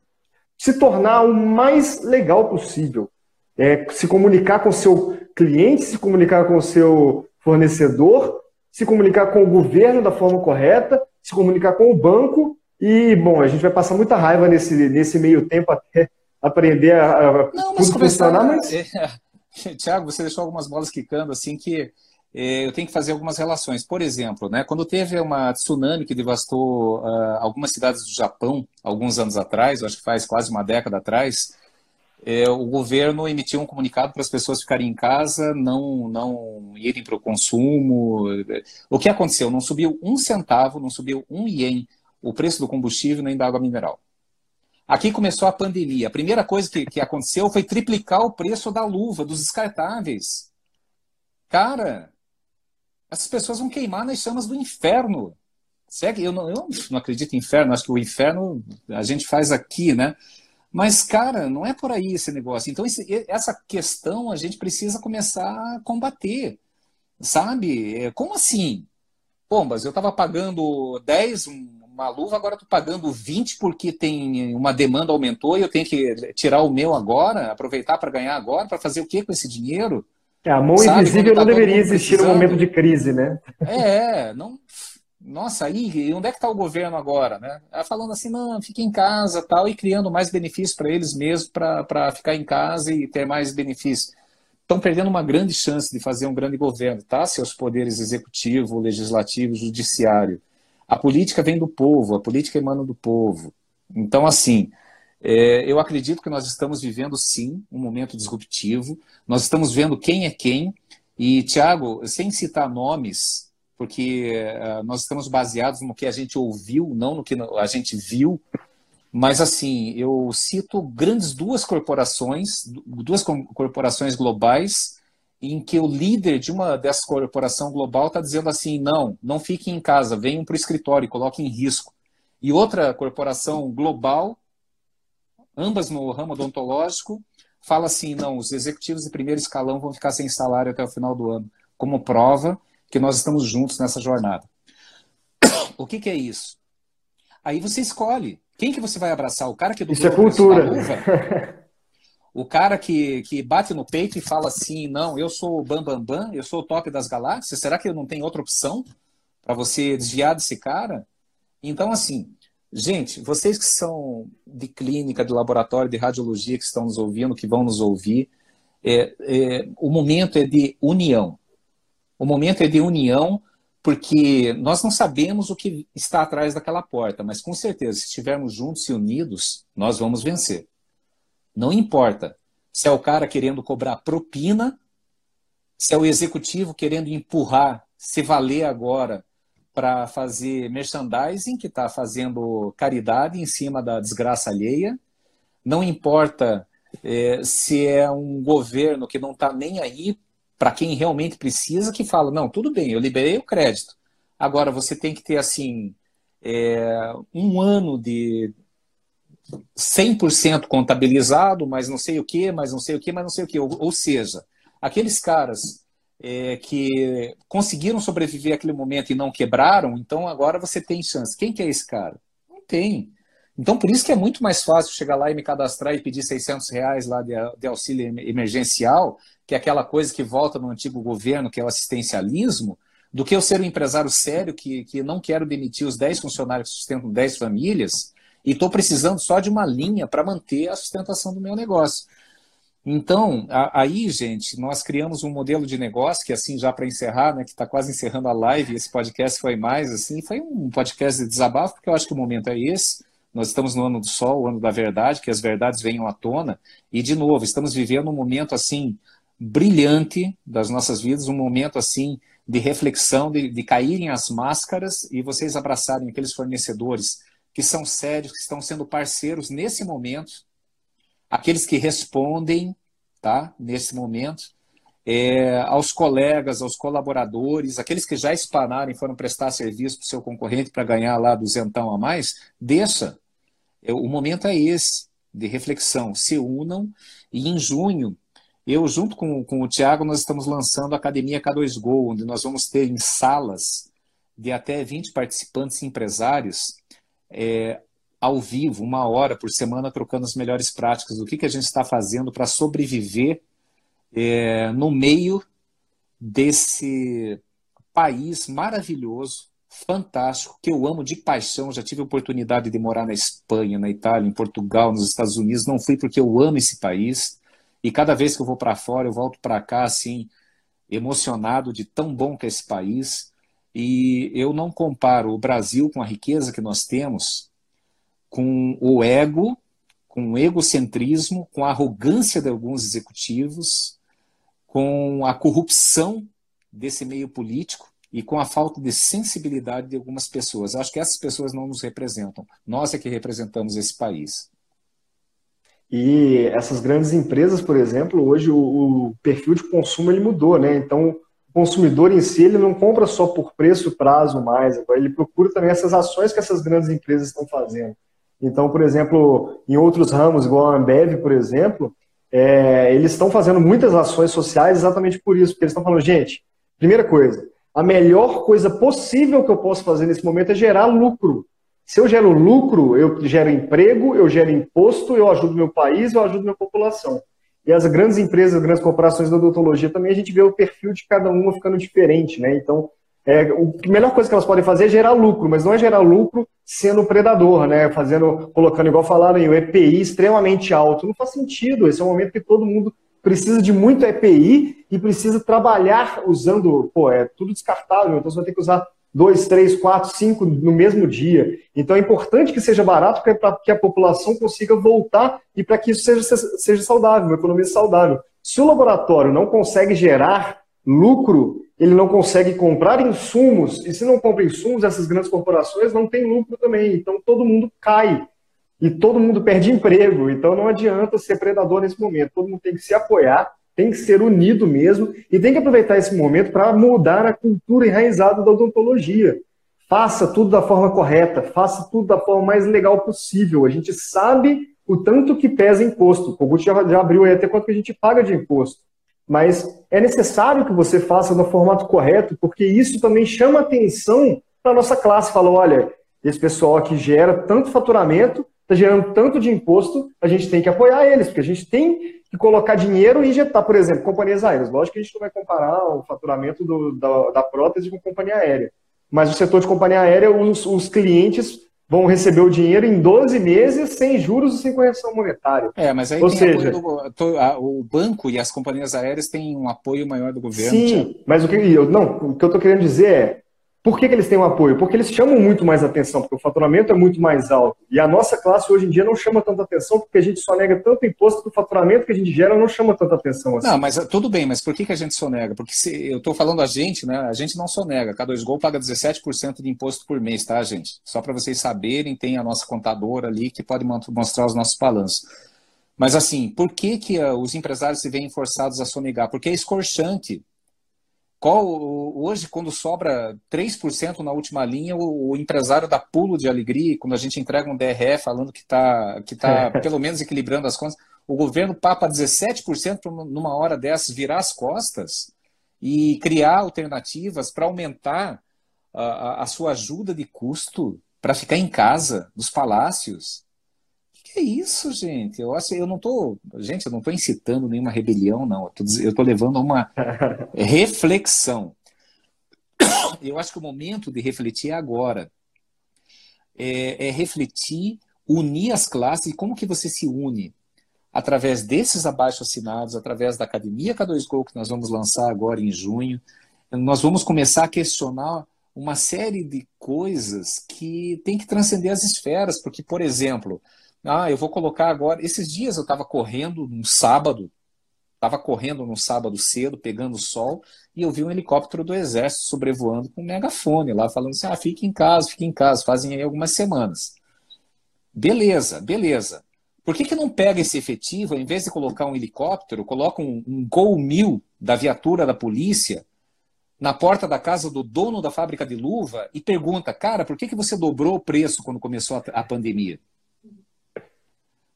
se tornar o mais legal possível. É, se comunicar com o seu cliente, se comunicar com o seu fornecedor, se comunicar com o governo da forma correta, se comunicar com o banco e, bom, a gente vai passar muita raiva nesse, nesse meio tempo até aprender a, a Não, mas tudo funcionar, mas... É, Tiago, você deixou algumas bolas quicando, assim, que é, eu tenho que fazer algumas relações. Por exemplo, né, quando teve uma tsunami que devastou uh, algumas cidades do Japão, alguns anos atrás, acho que faz quase uma década atrás, é, o governo emitiu um comunicado para as pessoas ficarem em casa, não, não irem para o consumo. O que aconteceu? Não subiu um centavo, não subiu um ien o preço do combustível nem da água mineral. Aqui começou a pandemia. A primeira coisa que, que aconteceu foi triplicar o preço da luva, dos descartáveis. Cara, essas pessoas vão queimar nas chamas do inferno. Segue? Eu não, eu não acredito em inferno, acho que o inferno a gente faz aqui, né? Mas, cara, não é por aí esse negócio. Então, esse, essa questão a gente precisa começar a combater, sabe? É, como assim? Pombas, eu estava pagando 10, uma luva, agora estou pagando 20 porque tem uma demanda aumentou e eu tenho que tirar o meu agora, aproveitar para ganhar agora, para fazer o que com esse dinheiro? É, a mão Sabe, invisível tá não deveria existir no momento de crise, né? É, não, nossa, aí, onde é que está o governo agora? Né? Falando assim, não, fique em casa tal, e criando mais benefícios para eles mesmos para ficar em casa e ter mais benefícios. Estão perdendo uma grande chance de fazer um grande governo, tá? Seus poderes executivo, legislativo, judiciário. A política vem do povo, a política emana do povo. Então, assim, é, eu acredito que nós estamos vivendo, sim, um momento disruptivo. Nós estamos vendo quem é quem. E, Tiago, sem citar nomes, porque uh, nós estamos baseados no que a gente ouviu, não no que a gente viu. Mas, assim, eu cito grandes duas corporações, duas corporações globais, em que o líder de uma dessas corporações global está dizendo assim: não, não fiquem em casa, venham para o escritório, coloquem em risco. E outra corporação global, ambas no ramo odontológico, fala assim: não, os executivos de primeiro escalão vão ficar sem salário até o final do ano, como prova que nós estamos juntos nessa jornada. O que, que é isso? Aí você escolhe quem que você vai abraçar, o cara que é Isso é cultura. o cara que, que bate no peito e fala assim: não, eu sou o Bam Bam Bam, eu sou o top das galáxias, será que eu não tenho outra opção para você desviar desse cara? Então, assim, gente, vocês que são de clínica, de laboratório, de radiologia, que estão nos ouvindo, que vão nos ouvir, é, é, o momento é de união. O momento é de união, porque nós não sabemos o que está atrás daquela porta, mas com certeza, se estivermos juntos e unidos, nós vamos vencer. Não importa se é o cara querendo cobrar propina, se é o executivo querendo empurrar, se valer agora para fazer merchandising, que está fazendo caridade em cima da desgraça alheia. Não importa é, se é um governo que não está nem aí para quem realmente precisa, que fala, não, tudo bem, eu liberei o crédito. Agora, você tem que ter, assim, é, um ano de 100% contabilizado, mas não sei o que, mas não sei o que, mas não sei o que. Ou, ou seja, aqueles caras é, que conseguiram sobreviver àquele momento e não quebraram, então agora você tem chance. Quem que é esse cara? Não tem. Então, por isso que é muito mais fácil chegar lá e me cadastrar e pedir 600 reais lá de, de auxílio emergencial, que é aquela coisa que volta no antigo governo, que é o assistencialismo, do que eu ser um empresário sério que, que não quero demitir os 10 funcionários que sustentam 10 famílias e estou precisando só de uma linha para manter a sustentação do meu negócio. Então, a, aí, gente, nós criamos um modelo de negócio que, assim, já para encerrar, né, que está quase encerrando a live, esse podcast foi mais, assim, foi um podcast de desabafo, porque eu acho que o momento é esse. Nós estamos no ano do sol, o ano da verdade, que as verdades venham à tona. E, de novo, estamos vivendo um momento, assim, brilhante das nossas vidas, um momento, assim, de reflexão, de, de caírem as máscaras e vocês abraçarem aqueles fornecedores que são sérios, que estão sendo parceiros nesse momento, aqueles que respondem, tá? Nesse momento, é, aos colegas, aos colaboradores, aqueles que já explanaram e foram prestar serviço para o seu concorrente para ganhar lá duzentão a mais, deixa. O momento é esse, de reflexão. Se unam e em junho, eu junto com, com o Tiago, nós estamos lançando a Academia K2Go, onde nós vamos ter em salas de até 20 participantes e empresários é, ao vivo, uma hora por semana, trocando as melhores práticas, do que, que a gente está fazendo para sobreviver é, no meio desse país maravilhoso, fantástico, que eu amo de paixão. Já tive oportunidade de morar na Espanha, na Itália, em Portugal, nos Estados Unidos. Não fui porque eu amo esse país. E cada vez que eu vou para fora, eu volto para cá assim, emocionado de tão bom que é esse país. E eu não comparo o Brasil com a riqueza que nós temos com o ego, com o egocentrismo, com a arrogância de alguns executivos, com a corrupção desse meio político e com a falta de sensibilidade de algumas pessoas. Acho que essas pessoas não nos representam. Nós é que representamos esse país. E essas grandes empresas, por exemplo, hoje o, o perfil de consumo ele mudou, né? Então consumidor em si ele não compra só por preço, prazo mais, ele procura também essas ações que essas grandes empresas estão fazendo. Então, por exemplo, em outros ramos, igual a Ambev, por exemplo, é, eles estão fazendo muitas ações sociais exatamente por isso, porque eles estão falando, gente, primeira coisa, a melhor coisa possível que eu posso fazer nesse momento é gerar lucro. Se eu gero lucro, eu gero emprego, eu gero imposto, eu ajudo meu país, eu ajudo minha população. E as grandes empresas, as grandes corporações da odontologia também, a gente vê o perfil de cada uma ficando diferente, né? Então, é, a melhor coisa que elas podem fazer é gerar lucro, mas não é gerar lucro sendo predador, né? Fazendo, colocando, igual falaram o EPI extremamente alto. Não faz sentido. Esse é um momento que todo mundo precisa de muito EPI e precisa trabalhar usando, pô, é tudo descartável, então você vai ter que usar dois, três, quatro, cinco no mesmo dia. Então é importante que seja barato para que a população consiga voltar e para que isso seja, seja saudável, uma economia saudável. Se o laboratório não consegue gerar lucro, ele não consegue comprar insumos, e se não compra insumos, essas grandes corporações não têm lucro também. Então todo mundo cai e todo mundo perde emprego. Então não adianta ser predador nesse momento. Todo mundo tem que se apoiar, tem que ser unido mesmo e tem que aproveitar esse momento para mudar a cultura enraizada da odontologia. Faça tudo da forma correta, faça tudo da forma mais legal possível. A gente sabe o tanto que pesa imposto. O Kogut já, já abriu aí até quanto que a gente paga de imposto mas é necessário que você faça no formato correto, porque isso também chama atenção para a nossa classe. Fala, olha, esse pessoal aqui gera tanto faturamento, está gerando tanto de imposto, a gente tem que apoiar eles, porque a gente tem que colocar dinheiro e injetar, por exemplo, companhias aéreas. Lógico que a gente não vai comparar o faturamento do, da, da prótese com companhia aérea. Mas o setor de companhia aérea, os, os clientes vão receber o dinheiro em 12 meses sem juros e sem correção monetária. É, mas aí Ou seja, do, o banco e as companhias aéreas têm um apoio maior do governo. Sim, mas o que eu não, o que eu estou querendo dizer é por que, que, eles têm um apoio? Porque eles chamam muito mais atenção, porque o faturamento é muito mais alto. E a nossa classe hoje em dia não chama tanta atenção, porque a gente só nega tanto imposto que o faturamento que a gente gera não chama tanta atenção assim. Não, mas tudo bem, mas por que, que a gente sonega? Porque se, eu estou falando a gente, né? A gente não sonega. K2 Gol paga 17% de imposto por mês, tá, gente? Só para vocês saberem, tem a nossa contadora ali que pode mostrar os nossos balanços. Mas assim, por que, que uh, os empresários se veem forçados a sonegar? Porque é escorchante qual, hoje, quando sobra 3% na última linha, o, o, empresário dá pulo de alegria, quando a gente entrega um DRE falando que está que tá, pelo menos equilibrando as contas, o governo papa 17% numa hora dessas, virar as costas e criar alternativas para aumentar a, a sua ajuda de custo para ficar em casa, dos palácios é isso, gente? Eu acho, eu não tô, gente, eu não estou incitando nenhuma rebelião, não. Eu estou levando a uma reflexão. Eu acho que o momento de refletir é agora. É, é refletir, unir as classes e como que você se une através desses abaixo assinados, através da Academia K2Go que nós vamos lançar agora em junho. Nós vamos começar a questionar uma série de coisas que tem que transcender as esferas, porque, por exemplo, ah, eu vou colocar agora. Esses dias eu estava correndo no sábado, estava correndo no sábado cedo, pegando sol, e eu vi um helicóptero do exército sobrevoando com um megafone lá, falando assim: ah, fique em casa, fique em casa, fazem aí algumas semanas. Beleza, beleza. Por que, que não pega esse efetivo, ao invés de colocar um helicóptero, coloca um, um Gol 1000 da viatura da polícia na porta da casa do dono da fábrica de luva e pergunta, cara, por que, que você dobrou o preço quando começou a, a pandemia?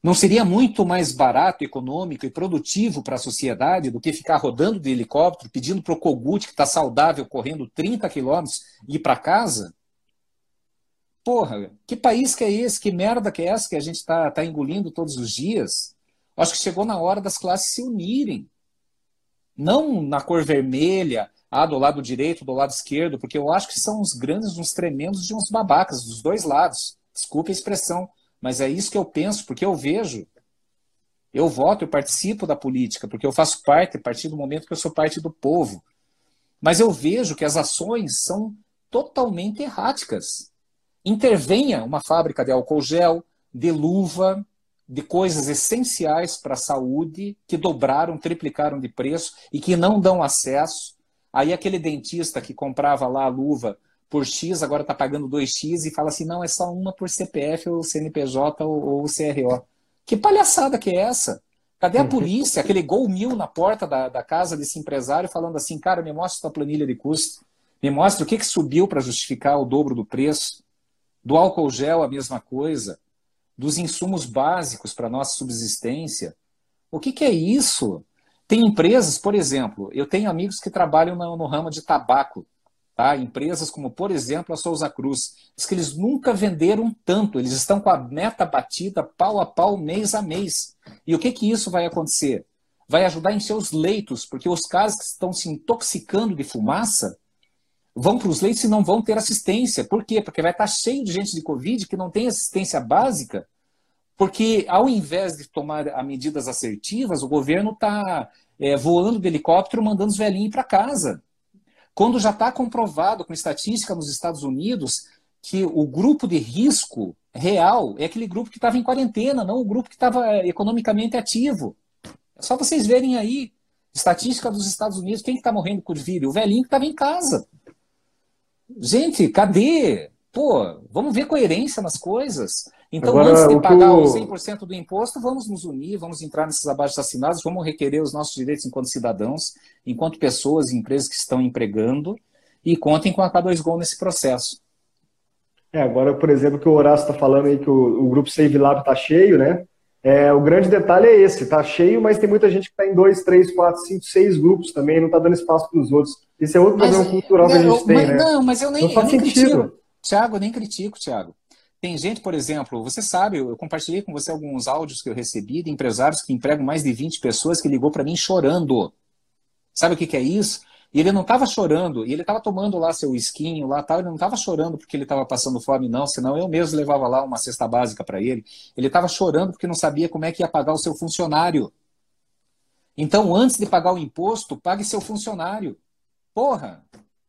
Não seria muito mais barato, econômico e produtivo para a sociedade do que ficar rodando de helicóptero, pedindo para o Kogut, que está saudável, correndo 30 quilômetros, ir para casa? Porra, que país que é esse? Que merda que é essa que a gente está tá engolindo todos os dias? Acho que chegou na hora das classes se unirem. Não na cor vermelha, ah, do lado direito, do lado esquerdo, porque eu acho que são uns grandes, uns tremendos de uns babacas, dos dois lados. Desculpe a expressão. Mas é isso que eu penso, porque eu vejo. Eu voto, eu participo da política, porque eu faço parte, a partir do momento que eu sou parte do povo. Mas eu vejo que as ações são totalmente erráticas. Intervenha uma fábrica de álcool gel, de luva, de coisas essenciais para a saúde, que dobraram, triplicaram de preço e que não dão acesso. Aí aquele dentista que comprava lá a luva por X, agora está pagando 2X e fala assim, não, é só uma por CPF ou CNPJ ou, ou CRO. Que palhaçada que é essa? Cadê a uhum. polícia? Aquele gol mil na porta da, da casa desse empresário falando assim, cara, me mostra sua planilha de custo. Me mostra o que, que subiu para justificar o dobro do preço. Do álcool gel, a mesma coisa. Dos insumos básicos para nossa subsistência. O que, que é isso? Tem empresas, por exemplo, eu tenho amigos que trabalham no, no ramo de tabaco. Tá? Empresas como, por exemplo, a Souza Cruz, diz que eles nunca venderam tanto, eles estão com a meta batida pau a pau, mês a mês. E o que, que isso vai acontecer? Vai ajudar em seus leitos, porque os caras que estão se intoxicando de fumaça vão para os leitos e não vão ter assistência. Por quê? Porque vai estar cheio de gente de Covid que não tem assistência básica, porque ao invés de tomar medidas assertivas, o governo está é, voando de helicóptero mandando os velhinhos para casa. Quando já está comprovado com estatística nos Estados Unidos que o grupo de risco real é aquele grupo que estava em quarentena, não o grupo que estava é, economicamente ativo. É só vocês verem aí, estatística dos Estados Unidos, quem está que tá morrendo por vírus? O velhinho que estava em casa. Gente, cadê? Pô, vamos ver coerência nas coisas. Então, Agora, antes de pagar o 100% do imposto, vamos nos unir, vamos entrar nesses abaixo assinados, vamos requerer os nossos direitos enquanto cidadãos, enquanto pessoas e empresas que estão empregando, e contem com a K2Go nesse processo. É, agora, por exemplo, que o Horácio está falando aí que o, o grupo Save Lab está cheio, né? É, o grande detalhe é esse, está cheio, mas tem muita gente que está em dois, três, quatro, cinco, seis grupos também, não está dando espaço para os outros. Esse é outro mas, problema cultural que a gente tem, mas, né? Não, mas eu nem, não eu nem critico. Tiago, eu nem critico, Tiago. Tem gente, por exemplo, você sabe, eu compartilhei com você alguns áudios que eu recebi de empresários que empregam mais de 20 pessoas que ligou para mim chorando. Sabe o que, que é isso? E ele não estava chorando, e ele estava tomando lá seu esquinho lá tal, ele não estava chorando porque ele estava passando fome, não, senão eu mesmo levava lá uma cesta básica para ele. Ele estava chorando porque não sabia como é que ia pagar o seu funcionário. Então, antes de pagar o imposto, pague seu funcionário. Porra,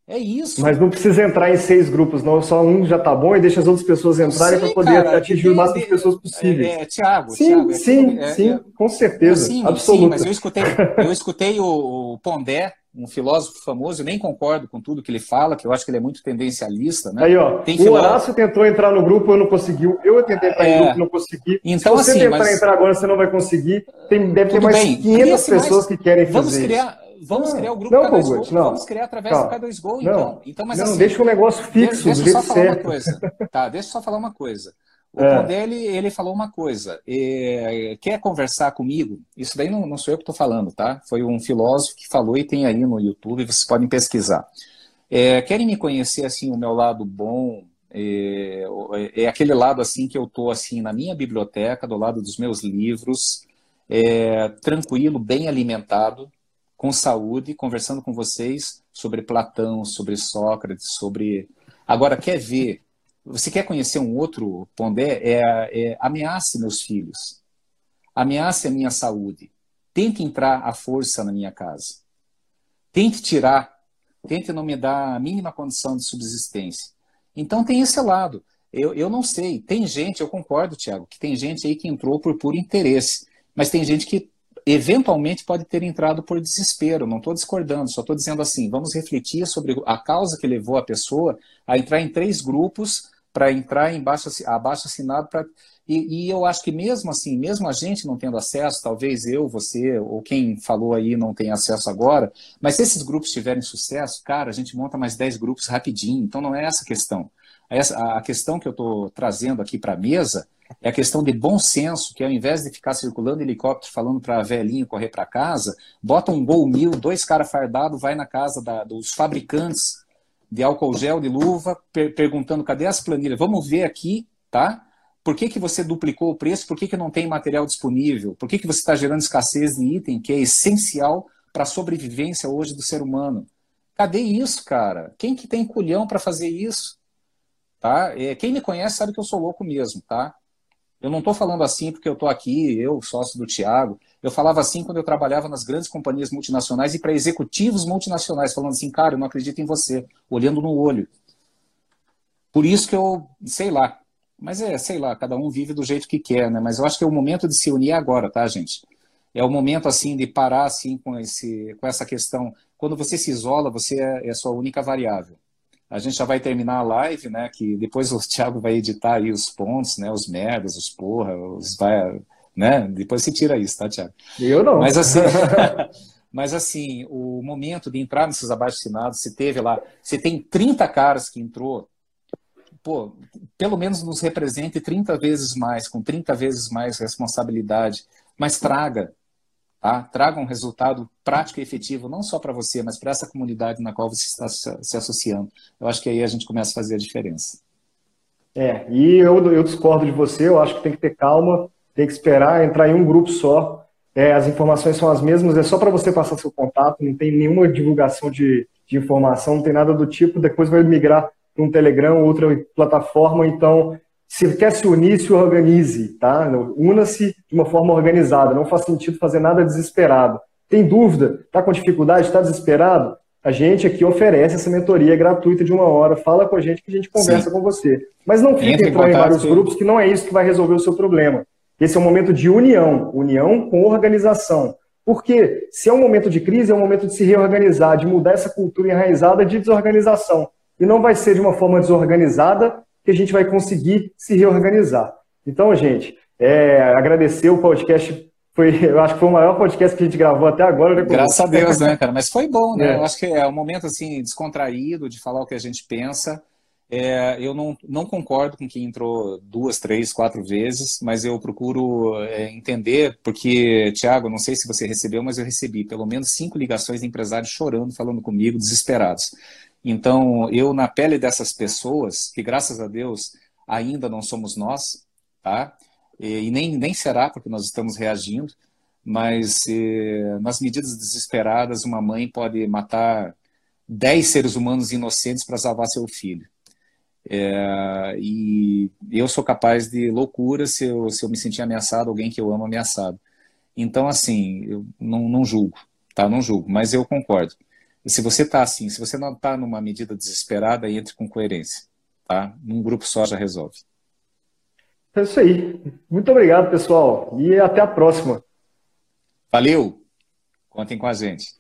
é isso. Mas não precisa entrar em seis grupos, não. Só um já tá bom e deixa as outras pessoas entrarem para poder cara, atingir o máximo de pessoas possíveis. É, é, Tiago, sim, Thiago, é, sim, é, sim, com certeza. Sim, absoluta. sim, mas eu escutei, eu escutei o, o Pondé um filósofo famoso, eu nem concordo com tudo que ele fala, que eu acho que ele é muito tendencialista. Né? Aí, ó, Tem o filó... Horácio tentou entrar no grupo, eu não conseguiu. Eu tentei entrar é... no grupo, não consegui. Então, Se você assim, tentar mas... entrar agora, você não vai conseguir. Tem, deve tudo ter mais bem. 500 pessoas mais... que querem vamos fazer criar, isso. Vamos criar o grupo não, K2Go, não. vamos criar através Calma. do K2Go, então. então mas, não, assim, deixa um negócio fixo, deixa, deixa eu só falar certo. uma coisa. Tá, deixa eu só falar uma coisa. O é. Pondé, ele, ele falou uma coisa. É, quer conversar comigo? Isso daí não, não sou eu que estou falando, tá? Foi um filósofo que falou e tem aí no YouTube, vocês podem pesquisar. É, querem me conhecer, assim, o meu lado bom? É, é, aquele lado, assim, que eu estou, assim, na minha biblioteca, do lado dos meus livros, é, tranquilo, bem alimentado, com saúde, conversando com vocês sobre Platão, sobre Sócrates, sobre... Agora, quer ver você quer conhecer um outro Pondé? É, é ameace meus filhos. Ameace a minha saúde. Tente entrar à força na minha casa. Tente tirar. Tente não me dar a mínima condição de subsistência. Então tem esse lado. Eu, eu não sei. Tem gente, eu concordo, Tiago, que tem gente aí que entrou por puro interesse. Mas tem gente que eventualmente pode ter entrado por desespero. Não estou discordando, só estou dizendo assim: vamos refletir sobre a causa que levou a pessoa a entrar em três grupos para entrar em baixo, abaixo assinado. Pra, e, e, eu acho que mesmo assim, mesmo a gente não tendo acesso, talvez eu, você ou quem falou aí não tenha acesso agora, mas se esses grupos tiverem sucesso, cara, a gente monta mais 10 grupos rapidinho. Então não é essa a questão. Essa, a questão que eu estou trazendo aqui para a mesa é a questão de bom senso, que ao invés de ficar circulando helicóptero falando para a velhinha correr para casa, bota um gol mil, dois caras fardados, vai na casa da, dos fabricantes de álcool gel, de luva, per perguntando cadê as planilhas. Vamos ver aqui, tá? Por que, que você duplicou o preço? Por que, que não tem material disponível? Por que, que você está gerando escassez de item que é essencial para a sobrevivência hoje do ser humano? Cadê isso, cara? Quem que tem culhão para fazer isso? Tá? É, quem me conhece sabe que eu sou louco mesmo, tá? Eu não estou falando assim porque eu estou aqui, eu, sócio do Tiago. Eu falava assim quando eu trabalhava nas grandes companhias multinacionais e para executivos multinacionais, falando assim, cara, eu não acredito em você, olhando no olho. Por isso que eu, sei lá, mas é, sei lá, cada um vive do jeito que quer, né? Mas eu acho que é o momento de se unir agora, tá, gente? É o momento, assim, de parar, assim, com, esse, com essa questão. Quando você se isola, você é, é a sua única variável. A gente já vai terminar a live, né? Que depois o Thiago vai editar aí os pontos, né? Os merdas, os porra, os vai, né? Depois você tira isso, tá, Thiago? Eu não. Mas assim, mas assim, o momento de entrar nesses abaixo-assinados, se teve lá, se tem 30 caras que entrou, pô, pelo menos nos represente 30 vezes mais, com 30 vezes mais responsabilidade, mas traga, Tá? Traga um resultado prático e efetivo, não só para você, mas para essa comunidade na qual você está se associando. Eu acho que aí a gente começa a fazer a diferença. É, e eu, eu discordo de você, eu acho que tem que ter calma, tem que esperar entrar em um grupo só. É, as informações são as mesmas, é só para você passar seu contato, não tem nenhuma divulgação de, de informação, não tem nada do tipo, depois vai migrar para um Telegram, outra plataforma, então se quer se unir, se organize, tá? Una-se de uma forma organizada, não faz sentido fazer nada desesperado. Tem dúvida? Está com dificuldade? Está desesperado? A gente aqui oferece essa mentoria gratuita de uma hora. Fala com a gente que a gente conversa Sim. com você. Mas não fique entrando em, em vários grupos, que não é isso que vai resolver o seu problema. Esse é um momento de união, união com organização. Porque se é um momento de crise, é um momento de se reorganizar, de mudar essa cultura enraizada de desorganização. E não vai ser de uma forma desorganizada que a gente vai conseguir se reorganizar. Então, gente, é, agradecer o podcast. Foi, eu acho que foi o maior podcast que a gente gravou até agora. Né? Graças a Deus, né, cara? Mas foi bom, né? É. Eu acho que é um momento assim descontraído de falar o que a gente pensa. É, eu não, não concordo com quem entrou duas, três, quatro vezes, mas eu procuro é, entender, porque, Tiago, não sei se você recebeu, mas eu recebi pelo menos cinco ligações de empresários chorando, falando comigo, desesperados. Então, eu, na pele dessas pessoas, que graças a Deus ainda não somos nós, tá? E, nem, nem será, porque nós estamos reagindo, mas eh, nas medidas desesperadas, uma mãe pode matar dez seres humanos inocentes para salvar seu filho. É, e eu sou capaz de loucura se eu, se eu me sentir ameaçado, alguém que eu amo ameaçado. Então, assim, eu não, não julgo, tá? Não julgo, mas eu concordo. E se você está assim, se você não está numa medida desesperada, entre com coerência, tá? Num grupo só já resolve. É isso aí. Muito obrigado, pessoal. E até a próxima. Valeu. Contem com a gente.